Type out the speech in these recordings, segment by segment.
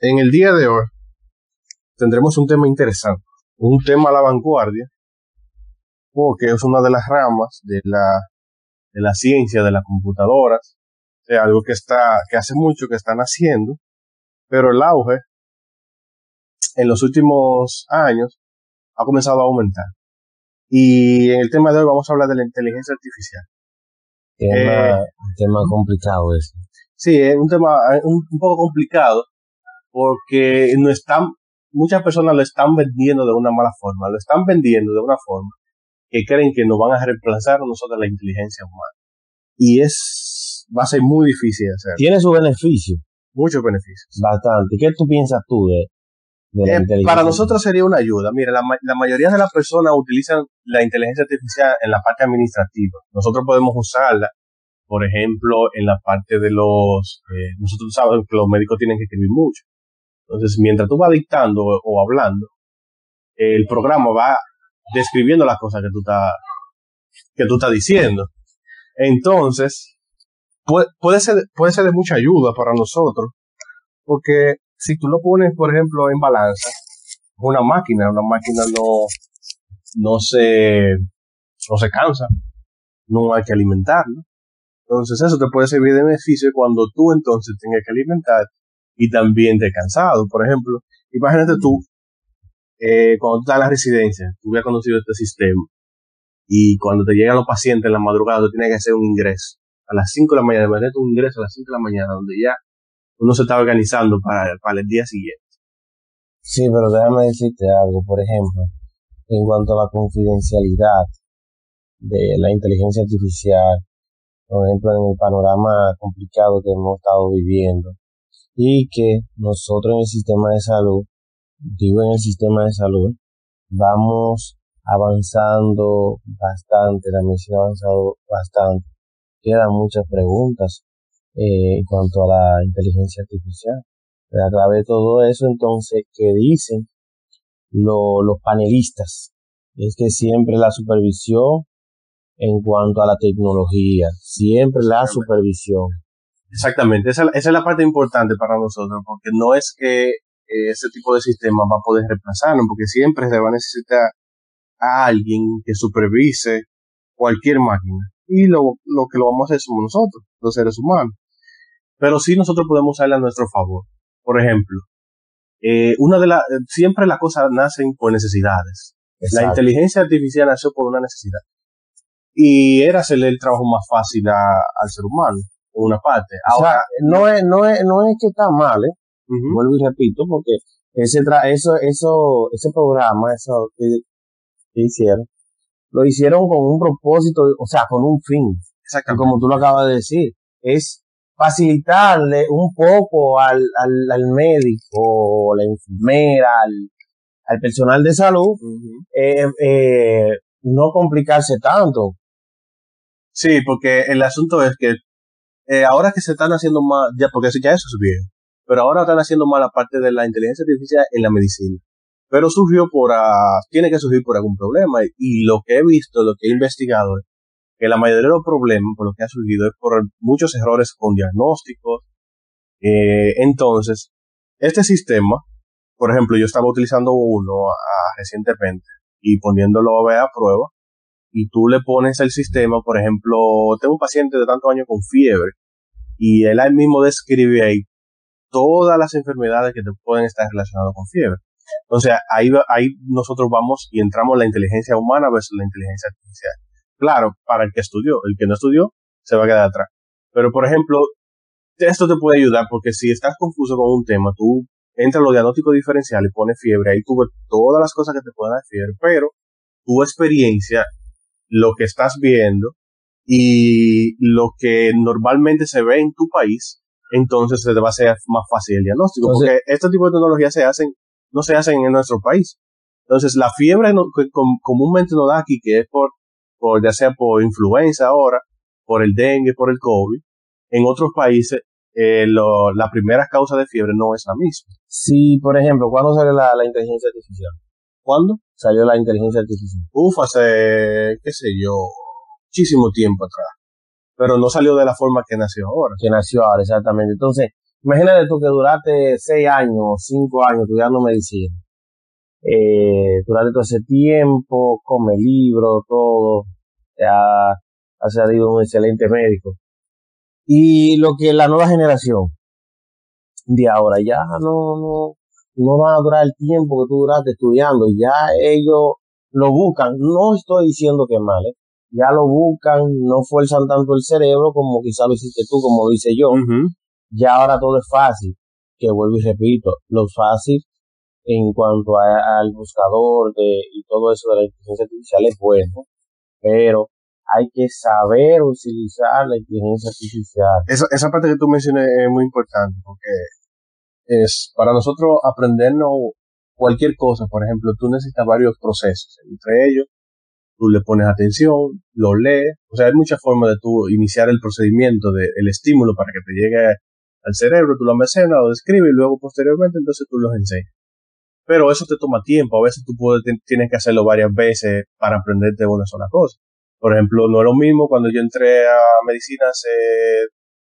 En el día de hoy tendremos un tema interesante, un tema a la vanguardia, porque es una de las ramas de la, de la ciencia de las computadoras, es algo que está, que hace mucho que están haciendo, pero el auge en los últimos años ha comenzado a aumentar. Y en el tema de hoy vamos a hablar de la inteligencia artificial. Tema, un tema complicado ese. Sí, es un tema un, un, poco complicado porque no están, muchas personas lo están vendiendo de una mala forma, lo están vendiendo de una forma que creen que nos van a reemplazar a nosotros la inteligencia humana. Y es, va a ser muy difícil hacer. Tiene su beneficio. Muchos beneficios. Bastante. ¿Qué tú piensas tú de, eh, para nosotros sería una ayuda. Mira, la, la, mayoría de las personas utilizan la inteligencia artificial en la parte administrativa. Nosotros podemos usarla, por ejemplo, en la parte de los... Eh, nosotros sabemos que los médicos tienen que escribir mucho. Entonces, mientras tú vas dictando o, hablando, el programa va describiendo las cosas que tú estás que tú estás diciendo. Entonces, puede, puede, ser, puede ser de mucha ayuda para nosotros, porque si tú lo pones, por ejemplo, en balanza, una máquina, una máquina no, no se, no se cansa, no hay que alimentarlo. Entonces eso te puede servir de beneficio cuando tú entonces tengas que alimentar y también te cansado. Por ejemplo, imagínate tú, eh, cuando tú estás en la residencia, tú hubieras conocido este sistema y cuando te llegan los pacientes en la madrugada, tú tienes que hacer un ingreso. A las 5 de la mañana, imagínate un ingreso a las 5 de la mañana, donde ya uno se está organizando para, para el día siguiente. Sí, pero déjame decirte algo, por ejemplo, en cuanto a la confidencialidad de la inteligencia artificial, por ejemplo, en el panorama complicado que hemos estado viviendo, y que nosotros en el sistema de salud, digo en el sistema de salud, vamos avanzando bastante, la medicina ha avanzado bastante. Quedan muchas preguntas eh, en cuanto a la inteligencia artificial. Pero a través de todo eso, entonces, ¿qué dicen los panelistas? Es que siempre la supervisión en cuanto a la tecnología, siempre la supervisión. Exactamente, esa, esa, es la parte importante para nosotros, porque no es que eh, ese tipo de sistema va a poder reemplazarnos, porque siempre se va a necesitar a alguien que supervise cualquier máquina. Y lo, lo que lo vamos a hacer somos nosotros, los seres humanos pero sí nosotros podemos usarla a nuestro favor. Por ejemplo, eh, una de las, siempre las cosas nacen por necesidades. La inteligencia artificial nació por una necesidad. Y era hacerle el trabajo más fácil al ser humano, una parte. Ahora, no es, no es, no es que está mal, ¿eh? Vuelvo y repito, porque ese eso, eso, ese programa, eso que, hicieron, lo hicieron con un propósito, o sea, con un fin. Exactamente. Como tú lo acabas de decir, es facilitarle un poco al, al, al médico, la enfermera, al, personal de salud, eh, eh, no complicarse tanto. Sí, porque el asunto es que eh, ahora que se están haciendo más, ya porque ya eso es viejo, pero ahora están haciendo más la parte de la inteligencia artificial en la medicina. Pero surgió por, uh, tiene que surgir por algún problema y lo que he visto, lo que he investigado es que la mayoría de los problemas por lo que ha surgido es por muchos errores con diagnósticos. Eh, entonces, este sistema, por ejemplo, yo estaba utilizando uno recientemente y poniéndolo a a prueba, y tú le pones el sistema, por ejemplo, tengo un paciente de tantos años con fiebre, y él mismo describe ahí todas las enfermedades que te pueden estar relacionadas con fiebre. Entonces, ahí, ahí nosotros vamos y entramos en la inteligencia humana versus la inteligencia artificial. Claro, para el que estudió. El que no estudió se va a quedar atrás. Pero, por ejemplo, esto te puede ayudar porque si estás confuso con un tema, tú entras a los diagnósticos diferenciales y pones fiebre, ahí tú ves todas las cosas que te pueden dar fiebre, pero tu experiencia, lo que estás viendo y lo que normalmente se ve en tu país, entonces se te va a hacer más fácil el diagnóstico, porque este tipo de tecnologías se hacen, no se hacen en nuestro país. Entonces, la fiebre que comúnmente nos da aquí, que es por por, ya sea por influenza ahora, por el dengue, por el COVID, en otros países eh, lo, la primera causa de fiebre no es la misma. Sí, por ejemplo, ¿cuándo salió la, inteligencia artificial? ¿Cuándo? Salió la inteligencia artificial. Uf, hace, qué sé yo, muchísimo tiempo atrás. Pero no salió de la forma que nació ahora. Que nació ahora, exactamente. Entonces, imagínate tú que duraste seis años, cinco años estudiando medicina. Eh, durante todo ese tiempo, come libros, todo, ya ha salido un excelente médico. Y lo que la nueva generación de ahora ya no, no, no va a durar el tiempo que tú duraste estudiando, ya ellos lo buscan, no estoy diciendo que mal, ¿eh? ya lo buscan, no fuerzan tanto el cerebro como quizá lo hiciste tú, como lo hice yo. Ya ahora todo es fácil, que vuelvo y repito, lo fácil en cuanto al buscador de, y todo eso de la inteligencia artificial es bueno, pero hay que saber utilizar la inteligencia artificial. Esa, esa parte que tú mencionas es muy importante porque es para nosotros aprendernos cualquier cosa, por ejemplo, tú necesitas varios procesos, entre ellos tú le pones atención, lo lees, o sea, hay muchas formas de tú iniciar el procedimiento del estímulo para que te llegue al cerebro, tú lo almacenas, lo describes y luego posteriormente entonces tú los enseñas. Pero eso te toma tiempo, a veces tú puedes, tienes que hacerlo varias veces para aprenderte una sola cosa. Por ejemplo, no es lo mismo cuando yo entré a medicina hace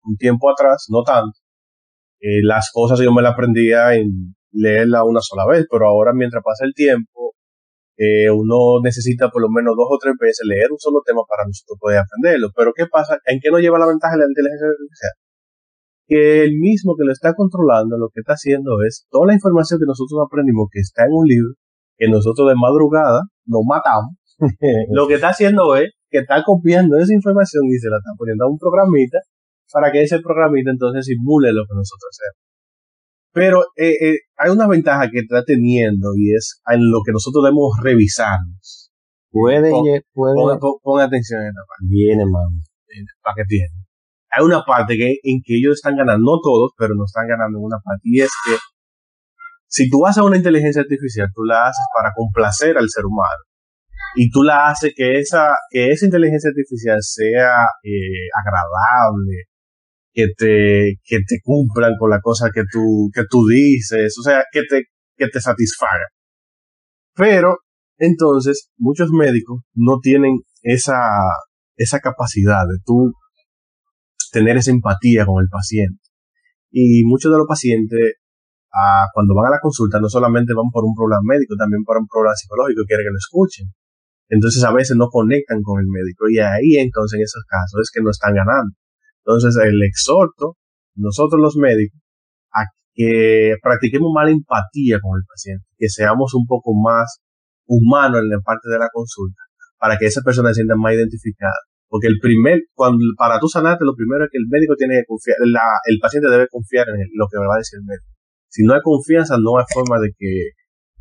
un tiempo atrás, no tanto. Eh, las cosas yo me las aprendía en leerla una sola vez, pero ahora mientras pasa el tiempo, eh, uno necesita por lo menos dos o tres veces leer un solo tema para nosotros poder aprenderlo. Pero ¿qué pasa? ¿En qué nos lleva la ventaja de la inteligencia artificial? Que el mismo que lo está controlando lo que está haciendo es toda la información que nosotros aprendimos que está en un libro, que nosotros de madrugada nos matamos, lo que está haciendo es que está copiando esa información y se la está poniendo a un programita para que ese programita entonces simule lo que nosotros hacemos. Pero eh, eh, hay una ventaja que está teniendo y es en lo que nosotros debemos revisarnos. Puede, puede. Pon, atención en esta parte. Viene, mano. Para que tiene. Hay una parte que, en que ellos están ganando, no todos, pero no están ganando en una parte. Y es que si tú haces una inteligencia artificial, tú la haces para complacer al ser humano. Y tú la haces que esa, que esa inteligencia artificial sea eh, agradable, que te, que te cumplan con la cosa que tú, que tú dices, o sea, que te, que te satisfaga. Pero, entonces, muchos médicos no tienen esa, esa capacidad de tú tener esa empatía con el paciente. Y muchos de los pacientes, cuando van a la consulta, no solamente van por un problema médico, también por un problema psicológico, quieren que lo escuchen. Entonces a veces no conectan con el médico y ahí entonces en esos casos es que no están ganando. Entonces, el exhorto, nosotros los médicos, a que practiquemos más empatía con el paciente, que seamos un poco más humanos en la parte de la consulta, para que esa persona se sienta más identificada. Porque el primer, cuando, para tú sanarte, lo primero es que el médico tiene que confiar, el paciente debe confiar en lo que me va a decir el médico. Si no hay confianza, no hay forma de que,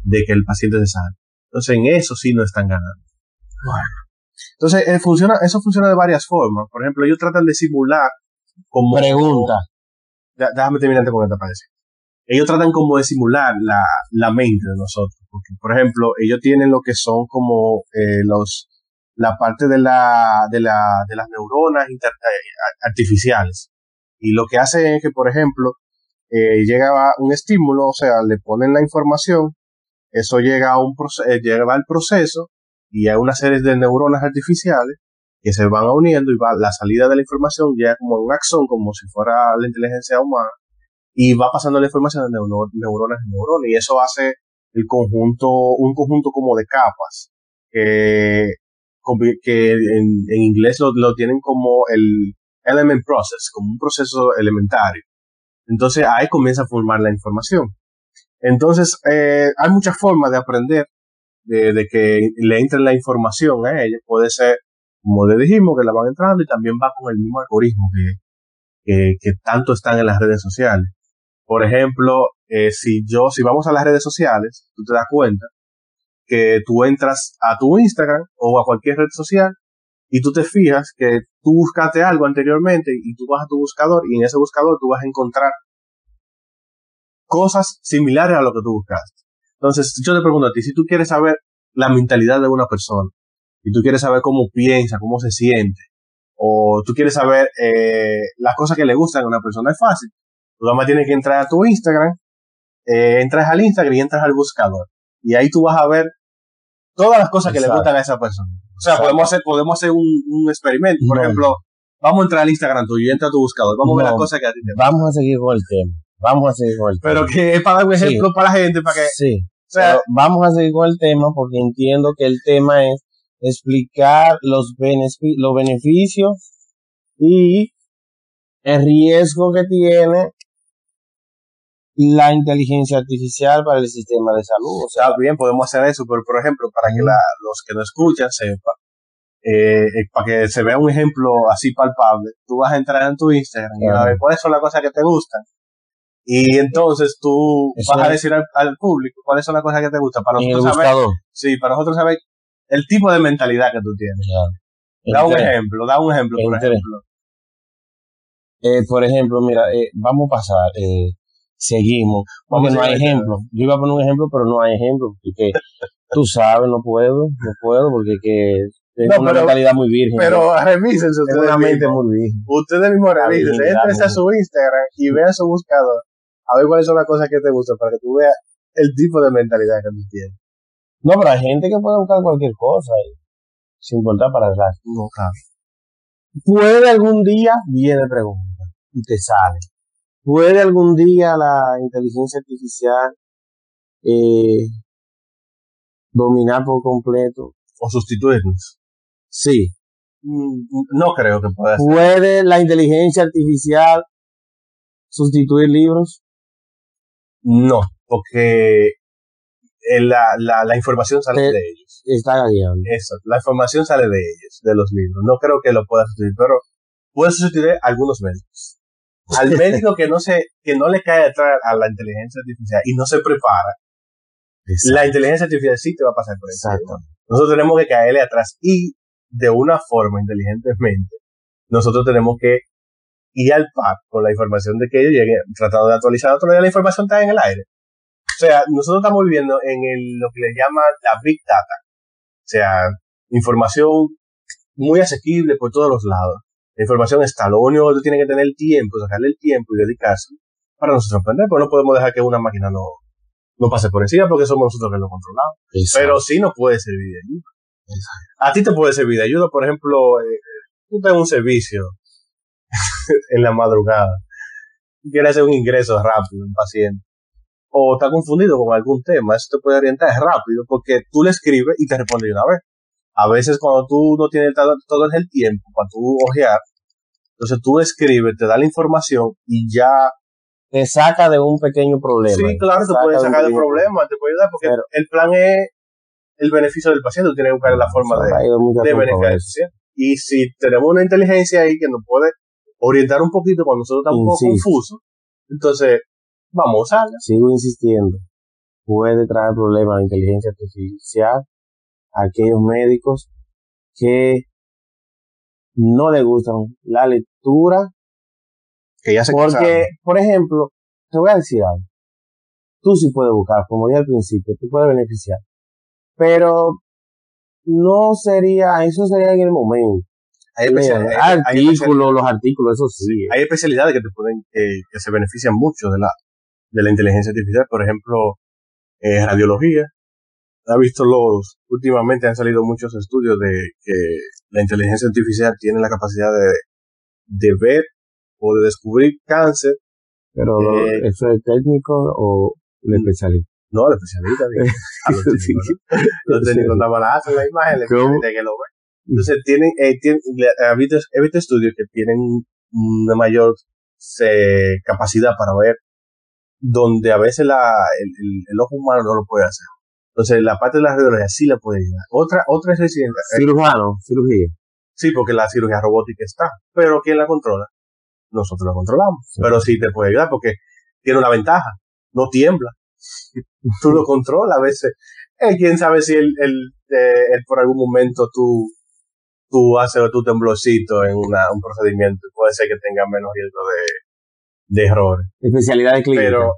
de que el paciente se sane. Entonces, en eso sí no están ganando. Bueno. Entonces, eh, funciona, eso funciona de varias formas. Por ejemplo, ellos tratan de simular como... Pregunta. déjame terminar con esta para Ellos tratan como de simular la, la mente de nosotros. Porque, por ejemplo, ellos tienen lo que son como eh, los la parte de, la, de, la, de las neuronas eh, artificiales. Y lo que hace es que, por ejemplo, eh, llega un estímulo, o sea, le ponen la información, eso llega a un eh, llega al proceso y hay una serie de neuronas artificiales que se van uniendo y va la salida de la información ya como un axón, como si fuera la inteligencia humana, y va pasando la información de neuronas en neuronas, y eso hace el conjunto, un conjunto como de capas, que, que en, inglés lo, lo, tienen como el element process, como un proceso elementario. Entonces ahí comienza a formar la información. Entonces, eh, hay muchas formas de aprender de, que le entre la información a ella. Puede ser, como le dijimos, que la van entrando y también va con el mismo algoritmo que, que, tanto están en las redes sociales. Por ejemplo, eh, si yo, si vamos a las redes sociales, tú te das cuenta que tú entras a tu Instagram o a cualquier red social y tú te fijas que tú buscaste algo anteriormente y tú vas a tu buscador y en ese buscador tú vas a encontrar cosas similares a lo que tú buscaste. Entonces, yo te pregunto a ti, si tú quieres saber la mentalidad de una persona, y tú quieres saber cómo piensa, cómo se siente, o tú quieres saber eh, las cosas que le gustan a una persona, es fácil. Tú nada más tienes que entrar a tu Instagram, eh, entras al Instagram y entras al buscador. Y ahí tú vas a ver todas las cosas que le gustan a esa persona. O sea, podemos hacer, podemos hacer un, experimento. Por ejemplo, vamos a entrar al Instagram tuyo y entra a tu buscador. Vamos a ver las cosas que a ti te Vamos a seguir con el tema. Vamos a seguir con el tema. Pero que es para dar un ejemplo para la gente, para que. Sí. Sea, vamos a seguir con el tema porque entiendo que el tema es explicar los, los beneficios y el riesgo que tiene la inteligencia artificial para el sistema de salud. O sea, bien, podemos hacer eso, pero por ejemplo, para que los que nos escuchan sepan, eh, eh, para que se vea un ejemplo así palpable, tú vas a entrar en tu Instagram y a ver cuáles son las cosas que te gustan. Y entonces tú vas a decir al, público cuáles son las cosas que te gustan para nosotros saber. Sí, para nosotros saber el tipo de mentalidad que tú tienes. Da un ejemplo, da un ejemplo, por ejemplo. Eh, por ejemplo, mira, eh, vamos a pasar, eh, seguimos, porque no hay ejemplo. Yo iba a poner un ejemplo, pero no hay ejemplo, porque tú sabes, no puedo, no puedo, porque que tengo una mentalidad muy virgen. Pero revísense ustedes una mente muy virgen. Ustedes mismos revísense, entren a su Instagram y vean su buscador, a ver cuáles son las cosas que te gustan, para que tú veas el tipo de mentalidad que tú tienes. No, pero hay gente que puede buscar cualquier cosa, sin importar para atrás. No, claro. Puede algún día, viene pregunta y te sale. ¿Puede algún día la inteligencia artificial eh, dominar por completo? ¿O sustituirnos? Sí. Mm, no creo que pueda ser. ¿Puede la inteligencia artificial sustituir libros? No, porque eh, la, la, la información sale de ellos. Está guiando. Eso, la información sale de ellos, de los libros. No creo que lo pueda sustituir, pero puede sustituir algunos médicos al médico que no se, que no le cae detrás a la inteligencia artificial y no se prepara, la inteligencia artificial sí te va a pasar por eso. Nosotros tenemos que caerle atrás y de una forma inteligentemente, nosotros tenemos que ir al par con la información de que ellos lleguen, tratando de actualizar día la información está en el aire. O sea, nosotros estamos viviendo en el, lo que le llama la Big Data. O sea, información muy asequible por todos los lados. La información está, lo único que tiene que tener el tiempo, sacarle el tiempo y dedicarse para nosotros aprender, porque no podemos dejar que una máquina no, no pase por encima porque somos nosotros que lo controlamos. Pero sí nos puede servir de ayuda. A ti te puede servir de ayuda, por ejemplo, eh, tú tienes un servicio en la madrugada, quieres hacer un ingreso rápido, un paciente, o está confundido con algún tema, eso te puede orientar rápido porque tú le escribes y te responde de una vez a veces cuando tú no tienes todo, el tiempo para tú ojear, entonces tú escribes, te da la información y ya te saca de un pequeño problema. Sí, claro, te puede sacar de un problema, te puede ayudar porque el plan es el beneficio del paciente, tú tienes que buscar la forma de, de beneficiar. Y si tenemos una inteligencia ahí que nos puede orientar un poquito cuando nosotros estamos un poco confusos, entonces vamos a usarla. Sigo insistiendo. Puede traer problemas la inteligencia artificial aquellos médicos que no le gustan la lectura. Que ya se Porque, por ejemplo, te voy a decir algo. Tú sí puedes buscar, como dije al principio, tú puedes beneficiar. Pero no sería, eso sería en el momento. Hay, artículos, los artículos, eso sí. Hay especialidades que te pueden, que se benefician mucho de la, de la inteligencia artificial. Por ejemplo, eh, radiología, ha visto los, últimamente han salido muchos estudios de que la inteligencia artificial tiene la capacidad de, de ver o de descubrir cáncer. Pero eh, ¿eso es técnico o el especialista? No, el especialista. los técnicos, ¿no? los técnicos hacen la imagen, de que lo ven. Entonces tienen, eh, tienen he, visto, estudios que tienen una mayor eh, capacidad para ver donde a veces la, el, el, ojo humano no lo puede hacer. Entonces, la parte de la radiología sí la puede ayudar. Otra, otra es el Cirujano, cirugía. Sí, porque la cirugía robótica está. Pero ¿quién la controla? Nosotros la controlamos. Pero sí te puede ayudar porque tiene una ventaja. No tiembla. tú lo controlas a veces. Eh, quién sabe si el, el, eh, por algún momento tú, tú haces tu temblorcito en una, un procedimiento. Puede ser que tenga menos riesgo de, de errores. Especialidad de clínica. Pero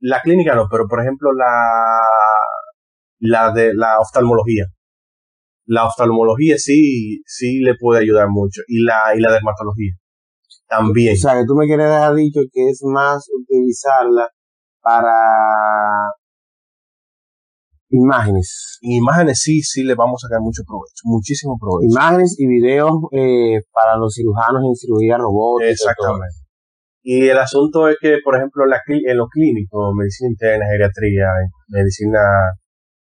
la clínica no, pero por ejemplo la la de la oftalmología. La oftalmología sí, sí le puede ayudar mucho. Y la, y la dermatología. También. O sea, que tú me quieres dejar dicho que es más utilizarla para Imágenes. Imágenes sí, sí le vamos a sacar mucho provecho, muchísimo provecho. Imágenes y videos eh, para los cirujanos en cirugía robótica. Exactamente. Y el asunto es que, por ejemplo, en, la, en los clínicos, medicina interna, geriatría, medicina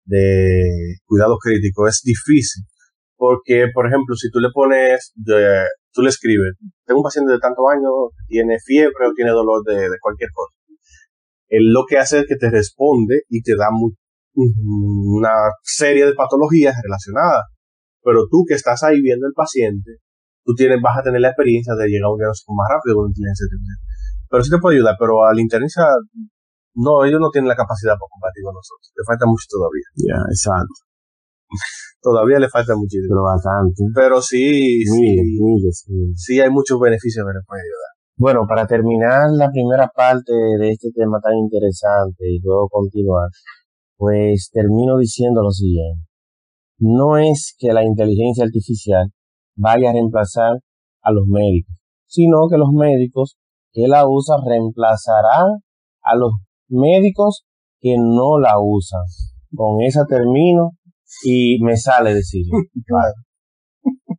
de cuidados críticos, es difícil. Porque, por ejemplo, si tú le pones, tú le escribes, tengo un paciente de tantos años, tiene fiebre o tiene dolor de, de cualquier cosa. Él lo que hace es que te responde y te da muy, una serie de patologías relacionadas. Pero tú que estás ahí viendo el paciente, tú tienes, vas a tener la experiencia de llegar a un diagnóstico más rápido con inteligencia artificial. Pero sí te puede ayudar, pero al internista, no, ellos no tienen la capacidad para compartir con nosotros. Le falta mucho todavía. Ya, exacto. todavía le falta muchísimo. Pero bastante. Pero sí, sí, sí, hay muchos beneficios que le pueden ayudar. Bueno, para terminar la primera parte de este tema tan interesante y luego continuar, pues termino diciendo lo siguiente. No es que la inteligencia artificial vaya a reemplazar a los médicos, sino que los médicos que la usan reemplazarán a los médicos que no la usan. Con esa termino y me sale decirlo.